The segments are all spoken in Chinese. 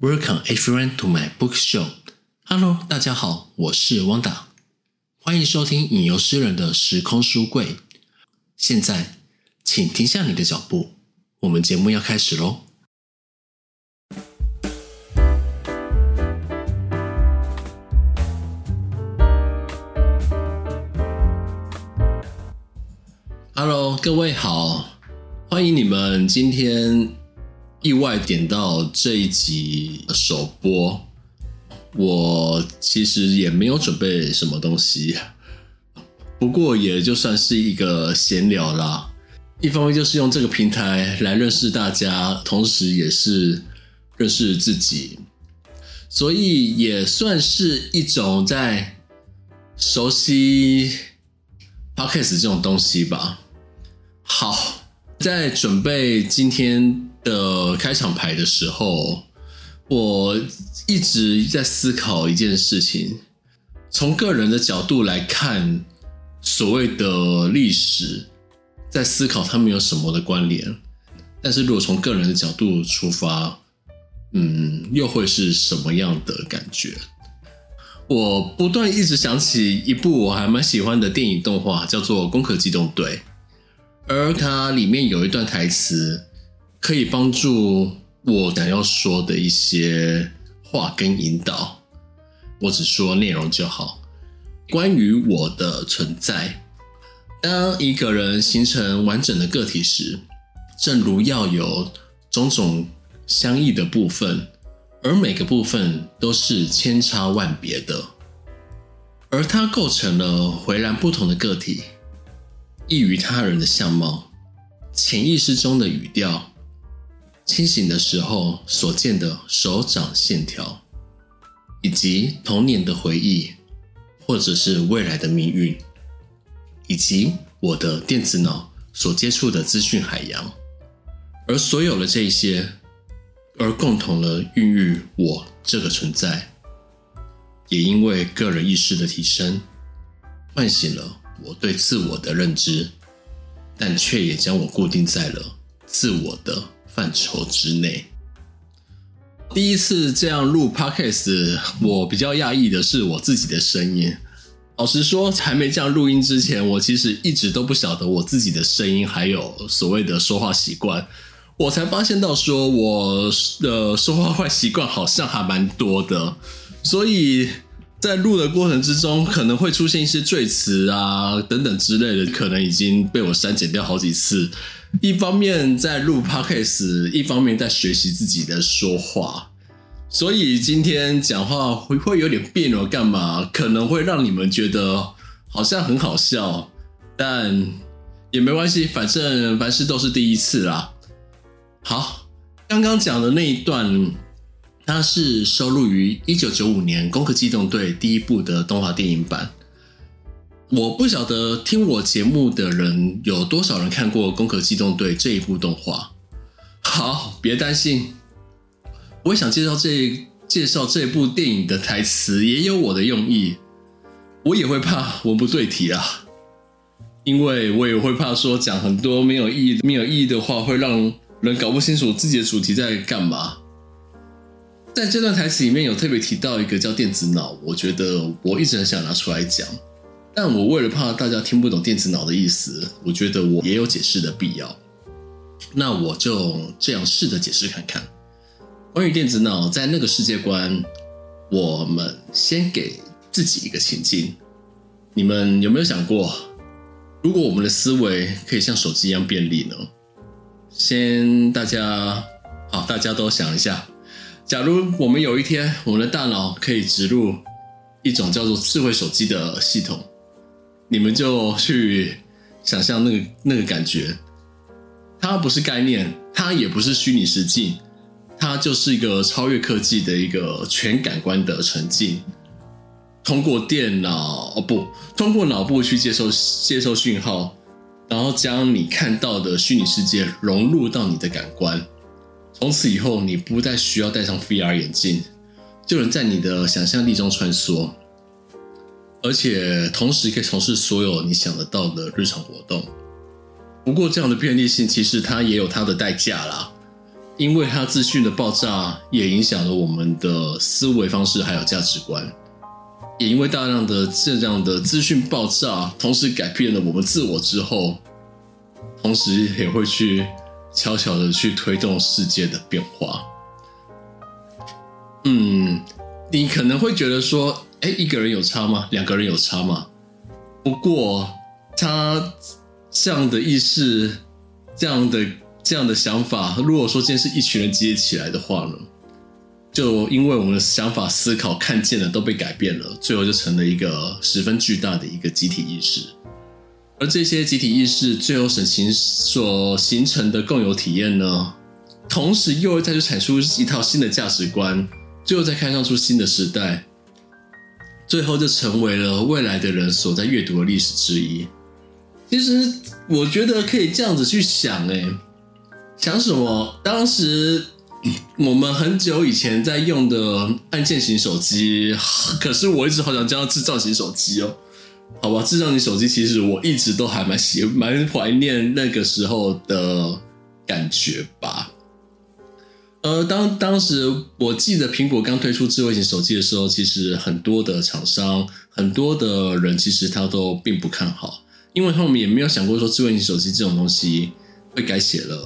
Welcome everyone to my book show. Hello，大家好，我是汪达，欢迎收听引游诗人的时空书柜。现在，请停下你的脚步，我们节目要开始喽。Hello，各位好，欢迎你们今天意外点到这一集首播。我其实也没有准备什么东西，不过也就算是一个闲聊啦。一方面就是用这个平台来认识大家，同时也是认识自己，所以也算是一种在熟悉 Podcast 这种东西吧。好，在准备今天的开场牌的时候，我一直在思考一件事情：从个人的角度来看，所谓的历史，在思考他们有什么的关联。但是如果从个人的角度出发，嗯，又会是什么样的感觉？我不断一直想起一部我还蛮喜欢的电影动画，叫做《攻壳机动队》。而它里面有一段台词，可以帮助我想要说的一些话跟引导。我只说内容就好。关于我的存在，当一个人形成完整的个体时，正如要有种种相异的部分，而每个部分都是千差万别的，而它构成了迥然不同的个体。异于他人的相貌，潜意识中的语调，清醒的时候所见的手掌线条，以及童年的回忆，或者是未来的命运，以及我的电子脑所接触的资讯海洋，而所有的这些，而共同的孕育我这个存在，也因为个人意识的提升，唤醒了。我对自我的认知，但却也将我固定在了自我的范畴之内。第一次这样录 Podcast，我比较讶异的是我自己的声音。老实说，还没这样录音之前，我其实一直都不晓得我自己的声音还有所谓的说话习惯。我才发现到说我的说话坏习惯好像还蛮多的，所以。在录的过程之中，可能会出现一些赘词啊等等之类的，可能已经被我删减掉好几次。一方面在录 podcast，一方面在学习自己的说话，所以今天讲话会会有点别扭，干嘛？可能会让你们觉得好像很好笑，但也没关系，反正凡事都是第一次啦。好，刚刚讲的那一段。它是收录于一九九五年《攻壳机动队》第一部的动画电影版。我不晓得听我节目的人有多少人看过《攻壳机动队》这一部动画。好，别担心，我想介绍这介绍这部电影的台词也有我的用意。我也会怕文不对题啊，因为我也会怕说讲很多没有意义、没有意义的话，会让人搞不清楚自己的主题在干嘛。在这段台词里面有特别提到一个叫电子脑，我觉得我一直很想拿出来讲，但我为了怕大家听不懂电子脑的意思，我觉得我也有解释的必要。那我就这样试着解释看看。关于电子脑，在那个世界观，我们先给自己一个情境。你们有没有想过，如果我们的思维可以像手机一样便利呢？先大家好，大家都想一下。假如我们有一天，我们的大脑可以植入一种叫做智慧手机的系统，你们就去想象那个那个感觉。它不是概念，它也不是虚拟实境，它就是一个超越科技的一个全感官的沉浸。通过电脑哦不，通过脑部去接收接收讯号，然后将你看到的虚拟世界融入到你的感官。从此以后，你不再需要戴上 VR 眼镜，就能在你的想象力中穿梭，而且同时可以从事所有你想得到的日常活动。不过，这样的便利性其实它也有它的代价啦。因为它资讯的爆炸，也影响了我们的思维方式还有价值观。也因为大量的这样的资讯爆炸，同时改变了我们自我之后，同时也会去悄悄的去推动世界的变化。嗯，你可能会觉得说，哎，一个人有差吗？两个人有差吗？不过，他这样的意识，这样的这样的想法，如果说今天是一群人集结起来的话呢，就因为我们的想法、思考、看见的都被改变了，最后就成了一个十分巨大的一个集体意识。而这些集体意识最后所形所形成的共有体验呢，同时又会再去产出一套新的价值观。最后再开创出新的时代，最后就成为了未来的人所在阅读的历史之一。其实我觉得可以这样子去想，诶，想什么？当时我们很久以前在用的按键型手机，可是我一直好想叫它智障型手机哦。好吧，智障型手机其实我一直都还蛮喜蛮怀念那个时候的感觉吧。呃，当当时我记得苹果刚推出智慧型手机的时候，其实很多的厂商、很多的人其实他都并不看好，因为他们也没有想过说智慧型手机这种东西会改写了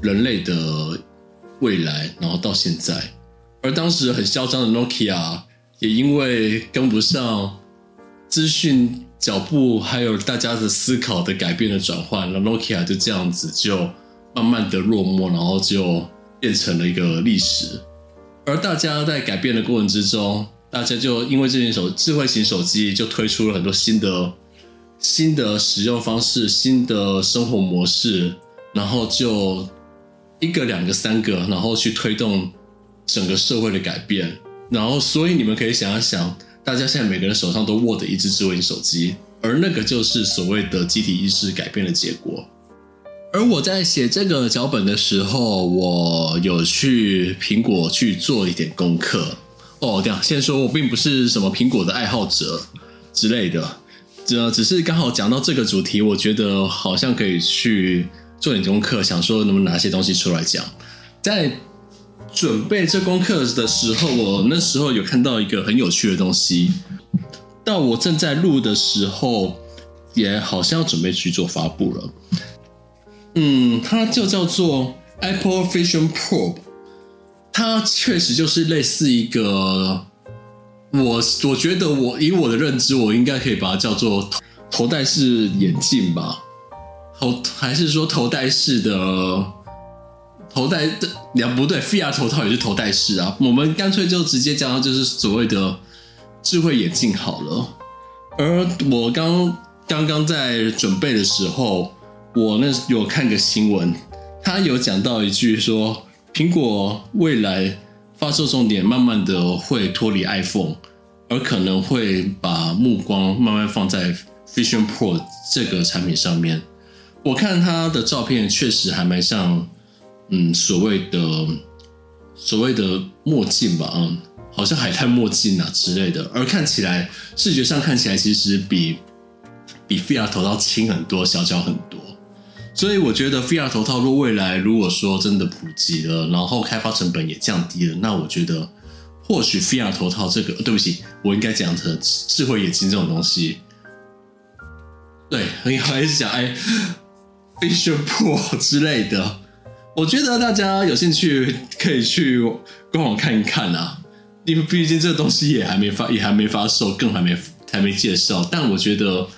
人类的未来，然后到现在。而当时很嚣张的 Nokia 也因为跟不上资讯脚步，还有大家的思考的改变的转换，那 Nokia 就这样子就慢慢的落寞，然后就。变成了一个历史，而大家在改变的过程之中，大家就因为这件手智慧型手机，就推出了很多新的新的使用方式、新的生活模式，然后就一个、两个、三个，然后去推动整个社会的改变。然后，所以你们可以想一想，大家现在每个人手上都握着一支智慧型手机，而那个就是所谓的集体意识改变的结果。而我在写这个脚本的时候，我有去苹果去做一点功课。哦，这样先说我并不是什么苹果的爱好者之类的，这只是刚好讲到这个主题，我觉得好像可以去做点功课，想说能不能拿些东西出来讲。在准备这功课的时候，我那时候有看到一个很有趣的东西，到我正在录的时候，也好像要准备去做发布了。嗯，它就叫做 Apple Vision Pro，它确实就是类似一个，我我觉得我以我的认知，我应该可以把它叫做头戴式眼镜吧，头还是说头戴式的头戴的，两不对，VR 头套也是头戴式啊，我们干脆就直接叫它就是所谓的智慧眼镜好了。而我刚刚刚在准备的时候。我那有看个新闻，他有讲到一句说，苹果未来发售重点慢慢的会脱离 iPhone，而可能会把目光慢慢放在 Vision Pro 这个产品上面。我看他的照片确实还蛮像，嗯，所谓的所谓的墨镜吧，嗯，好像海滩墨镜啊之类的，而看起来视觉上看起来其实比比 VR 头套轻很多，小巧很多。所以我觉得 VR 头套若未来如果说真的普及了，然后开发成本也降低了，那我觉得或许 VR 头套这个，对不起，我应该讲成智慧眼镜这种东西，对，你还是讲哎，Vision Pro 之类的，我觉得大家有兴趣可以去官网看一看啊，因为毕竟这个东西也还没发，也还没发售，更还没还没介绍，但我觉得。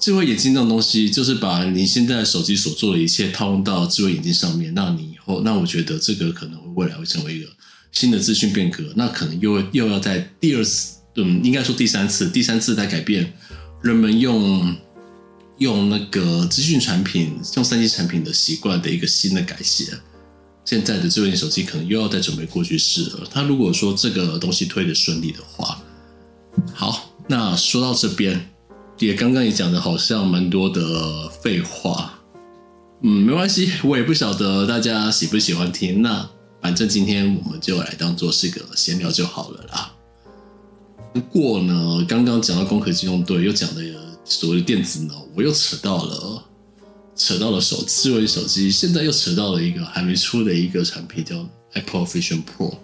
智慧眼镜这种东西，就是把你现在手机所做的一切套用到智慧眼镜上面。那你以后，那我觉得这个可能会未来会成为一个新的资讯变革。那可能又又要在第二次，嗯，应该说第三次，第三次在改变人们用用那个资讯产品、用三 G 产品的习惯的一个新的改写。现在的智慧型手机可能又要再准备过去式了。他如果说这个东西推得顺利的话，好，那说到这边。也刚刚也讲的好像蛮多的废话，嗯，没关系，我也不晓得大家喜不喜欢听。那反正今天我们就来当做是个闲聊就好了啦。不过呢，刚刚讲到攻壳机动队，又讲的所谓的电子脑，我又扯到了扯到了手智慧手机，现在又扯到了一个还没出的一个产品叫 Apple Vision Pro。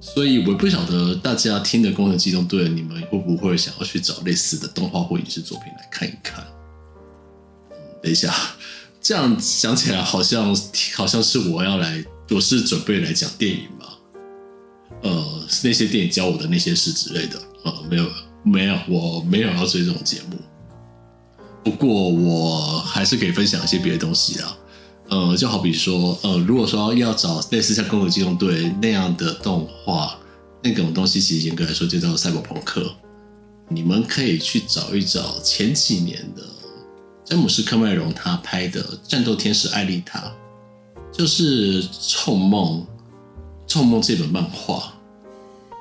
所以我不晓得大家听的《攻壳机动队》，你们会不会想要去找类似的动画或影视作品来看一看？等一下，这样想起来好像好像是我要来，我是准备来讲电影嘛？呃，那些电影教我的那些事之类的。呃，没有没有，我没有要追这种节目。不过我还是可以分享一些别的东西啊。呃，就好比说，呃，如果说要找类似像《攻壳机动队》那样的动画，那种东西，其实严格来说就叫赛博朋克。你们可以去找一找前几年的詹姆斯·科麦隆他拍的《战斗天使艾丽塔》，就是《臭梦》《臭梦》这本漫画，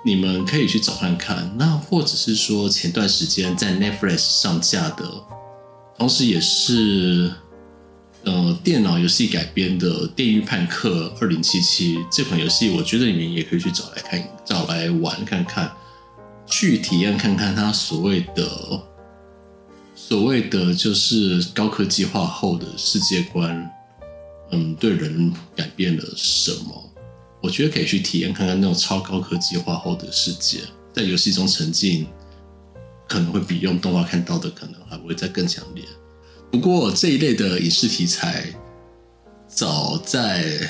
你们可以去找看看。那或者是说，前段时间在 Netflix 上架的，同时也是。呃，电脑游戏改编的《电驭叛客二零七七》这款游戏，我觉得你们也可以去找来看，找来玩看看，去体验看看它所谓的所谓的就是高科技化后的世界观，嗯，对人改变了什么？我觉得可以去体验看看那种超高科技化后的世界，在游戏中沉浸，可能会比用动画看到的可能还会再更强烈。不过这一类的影视题材，早在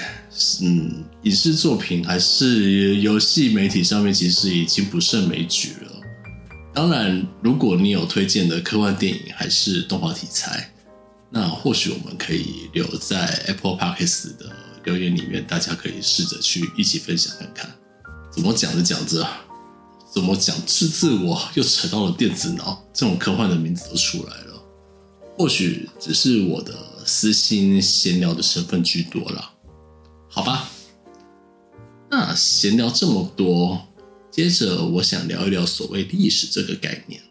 嗯影视作品还是游戏媒体上面，其实已经不胜枚举了。当然，如果你有推荐的科幻电影还是动画题材，那或许我们可以留在 Apple Podcast 的留言里面，大家可以试着去一起分享看看。怎么讲着讲着，怎么讲自自我又扯到了电子脑，这种科幻的名字都出来了。或许只是我的私心闲聊的成分居多了，好吧？那闲聊这么多，接着我想聊一聊所谓历史这个概念。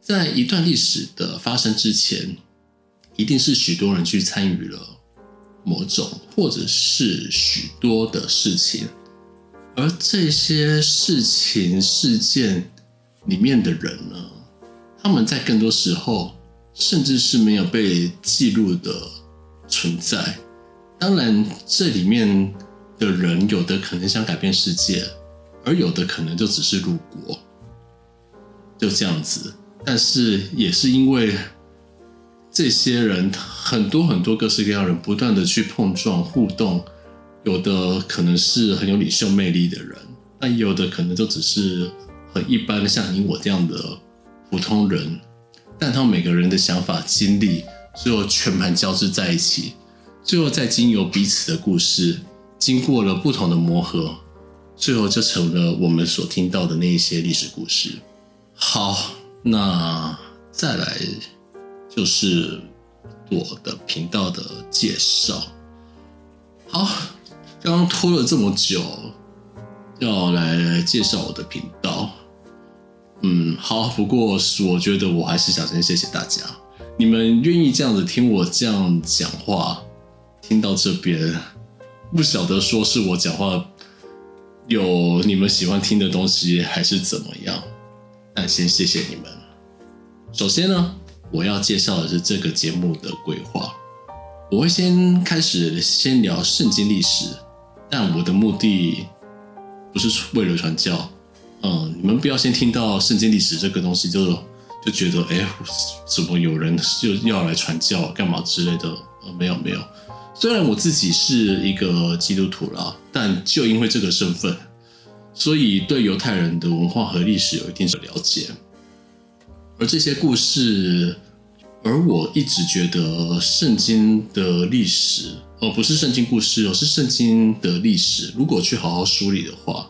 在一段历史的发生之前，一定是许多人去参与了某种或者是许多的事情，而这些事情事件里面的人呢，他们在更多时候。甚至是没有被记录的存在。当然，这里面的人有的可能想改变世界，而有的可能就只是路过，就这样子。但是也是因为这些人很多很多各式各样的人不断的去碰撞互动，有的可能是很有领袖魅力的人，但有的可能就只是很一般，像你我这样的普通人。但他们每个人的想法、经历，最后全盘交织在一起，最后再经由彼此的故事，经过了不同的磨合，最后就成了我们所听到的那一些历史故事。好，那再来就是我的频道的介绍。好，刚拖了这么久，要来介绍我的频道。嗯，好。不过我觉得我还是想先谢谢大家，你们愿意这样子听我这样讲话，听到这边，不晓得说是我讲话有你们喜欢听的东西，还是怎么样？但先谢谢你们。首先呢，我要介绍的是这个节目的规划，我会先开始先聊圣经历史，但我的目的不是为了传教。嗯，你们不要先听到圣经历史这个东西就就觉得，哎，怎么有人就要来传教干嘛之类的？呃，没有没有。虽然我自己是一个基督徒啦，但就因为这个身份，所以对犹太人的文化和历史有一定的了解。而这些故事，而我一直觉得圣经的历史，哦不是圣经故事，哦是圣经的历史。如果去好好梳理的话。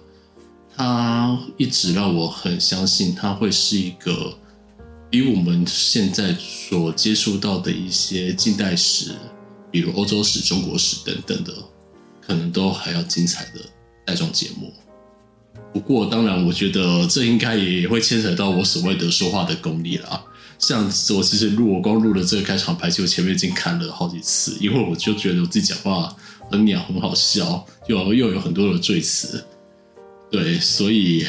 它一直让我很相信，它会是一个比我们现在所接触到的一些近代史，比如欧洲史、中国史等等的，可能都还要精彩的带状节目。不过，当然，我觉得这应该也会牵扯到我所谓的说话的功力啦。像我其实录我光录了这个开场白，就前面已经看了好几次，因为我就觉得我自己讲话很鸟，很好笑，又又有很多的赘词。对，所以，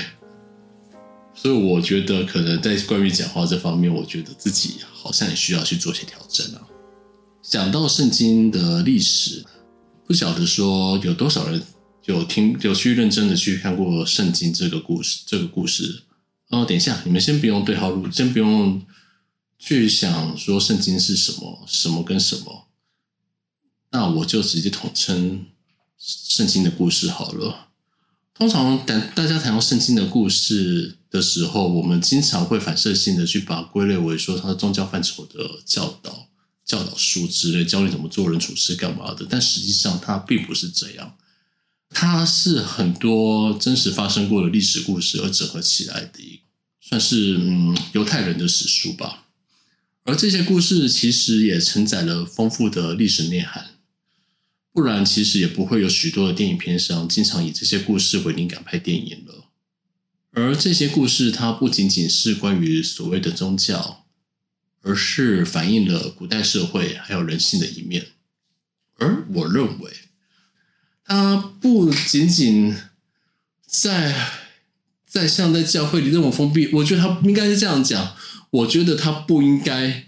所以我觉得可能在关于讲话这方面，我觉得自己好像也需要去做些调整啊。讲到圣经的历史，不晓得说有多少人有听有去认真的去看过圣经这个故事。这个故事哦，等一下，你们先不用对号入，先不用去想说圣经是什么，什么跟什么。那我就直接统称圣经的故事好了。通常，当大家谈到圣经的故事的时候，我们经常会反射性的去把它归类为说它的宗教范畴的教导、教导书之类，教你怎么做人处事干嘛的。但实际上，它并不是这样。它是很多真实发生过的历史故事而整合起来的一个，算是嗯犹太人的史书吧。而这些故事其实也承载了丰富的历史内涵。不然，其实也不会有许多的电影片商经常以这些故事为灵感拍电影了。而这些故事，它不仅仅是关于所谓的宗教，而是反映了古代社会还有人性的一面。而我认为，它不仅仅在在像在教会里那么封闭，我觉得它不应该是这样讲。我觉得它不应该。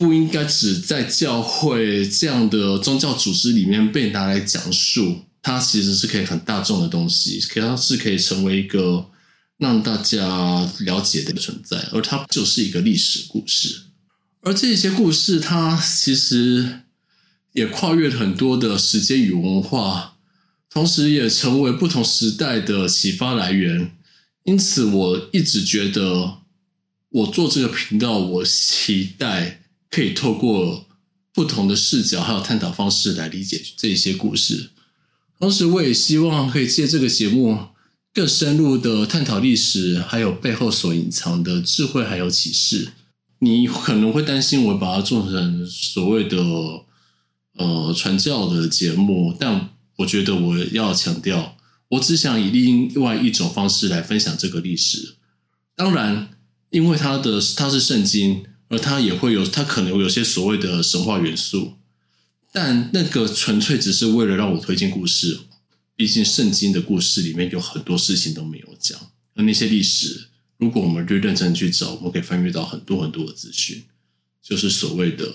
不应该只在教会这样的宗教组织里面被拿来讲述，它其实是可以很大众的东西，可它是可以成为一个让大家了解的存在，而它就是一个历史故事。而这些故事，它其实也跨越了很多的时间与文化，同时也成为不同时代的启发来源。因此，我一直觉得，我做这个频道，我期待。可以透过不同的视角还有探讨方式来理解这些故事，同时我也希望可以借这个节目更深入的探讨历史，还有背后所隐藏的智慧还有启示。你可能会担心我把它做成所谓的呃传教的节目，但我觉得我要强调，我只想以另外一种方式来分享这个历史。当然，因为它的它是圣经。而它也会有，它可能有些所谓的神话元素，但那个纯粹只是为了让我推荐故事。毕竟圣经的故事里面有很多事情都没有讲，而那些历史，如果我们就认真去找，我们可以翻阅到很多很多的资讯，就是所谓的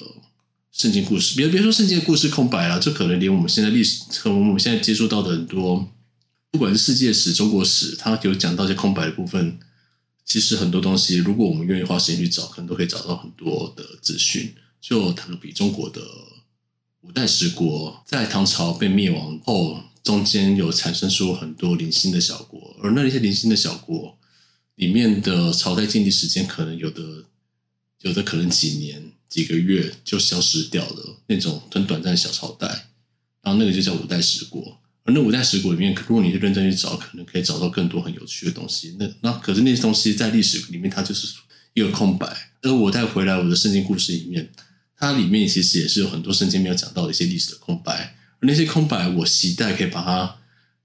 圣经故事。别别说圣经的故事空白了，这可能连我们现在历史和我们现在接触到的很多，不管是世界史、中国史，它有讲到一些空白的部分。其实很多东西，如果我们愿意花时间去找，可能都可以找到很多的资讯。就谈比中国的五代十国，在唐朝被灭亡后，中间有产生出很多零星的小国，而那一些零星的小国里面的朝代建立时间，可能有的有的可能几年、几个月就消失掉了，那种很短暂的小朝代，然后那个就叫五代十国。而那五代十国里面，如果你是认真去找，可能可以找到更多很有趣的东西。那那可是那些东西在历史里面，它就是一个空白。而我带回来我的圣经故事里面，它里面其实也是有很多圣经没有讲到的一些历史的空白。而那些空白，我期待可以把它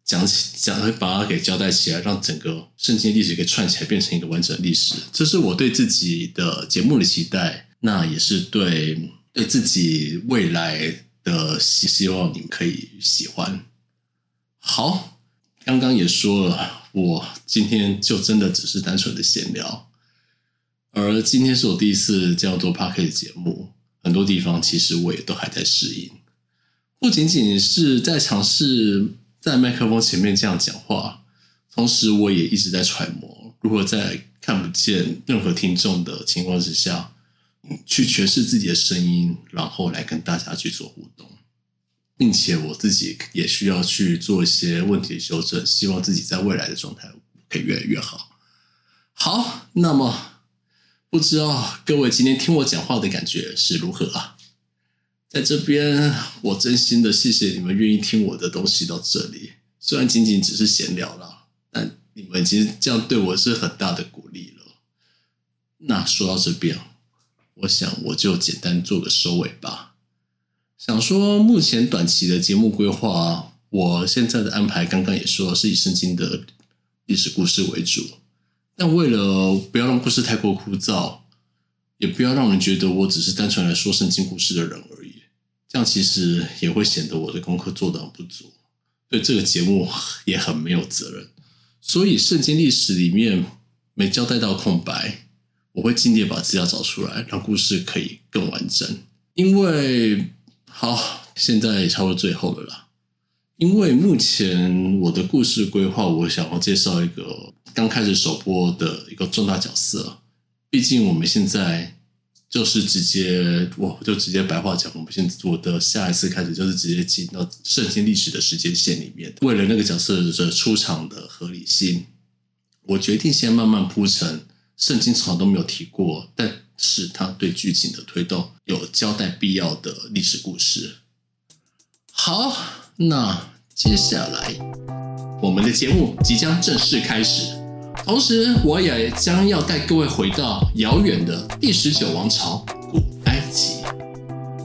讲起，讲把它给交代起来，让整个圣经历史给串起来，变成一个完整的历史。这是我对自己的节目的期待，那也是对对自己未来的希希望，你可以喜欢。好，刚刚也说了，我今天就真的只是单纯的闲聊，而今天是我第一次这样做 Podcast 节目，很多地方其实我也都还在适应，不仅仅是在尝试在麦克风前面这样讲话，同时我也一直在揣摩如何在看不见任何听众的情况之下，去诠释自己的声音，然后来跟大家去做互动。并且我自己也需要去做一些问题的修正，希望自己在未来的状态可以越来越好。好，那么不知道各位今天听我讲话的感觉是如何啊？在这边，我真心的谢谢你们愿意听我的东西到这里，虽然仅仅只是闲聊啦，但你们其实这样对我是很大的鼓励了。那说到这边，我想我就简单做个收尾吧。想说，目前短期的节目规划，我现在的安排刚刚也说是以圣经的历史故事为主，但为了不要让故事太过枯燥，也不要让人觉得我只是单纯来说圣经故事的人而已，这样其实也会显得我的功课做得很不足，对这个节目也很没有责任。所以圣经历史里面没交代到空白，我会尽力把资料找出来，让故事可以更完整。因为好，现在差不多最后了啦。因为目前我的故事规划，我想要介绍一个刚开始首播的一个重大角色。毕竟我们现在就是直接，我就直接白话讲，我们现我的下一次开始就是直接进到圣经历史的时间线里面。为了那个角色的出场的合理性，我决定先慢慢铺陈。圣经从来都没有提过，但是他对剧情的推动有交代必要的历史故事。好，那接下来我们的节目即将正式开始，同时我也将要带各位回到遥远的第十九王朝古埃及，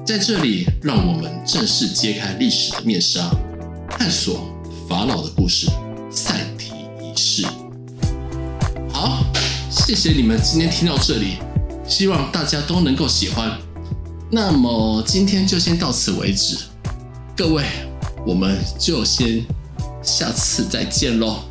在这里让我们正式揭开历史的面纱，探索法老的故事——赛提一世。好。谢谢你们今天听到这里，希望大家都能够喜欢。那么今天就先到此为止，各位，我们就先下次再见喽。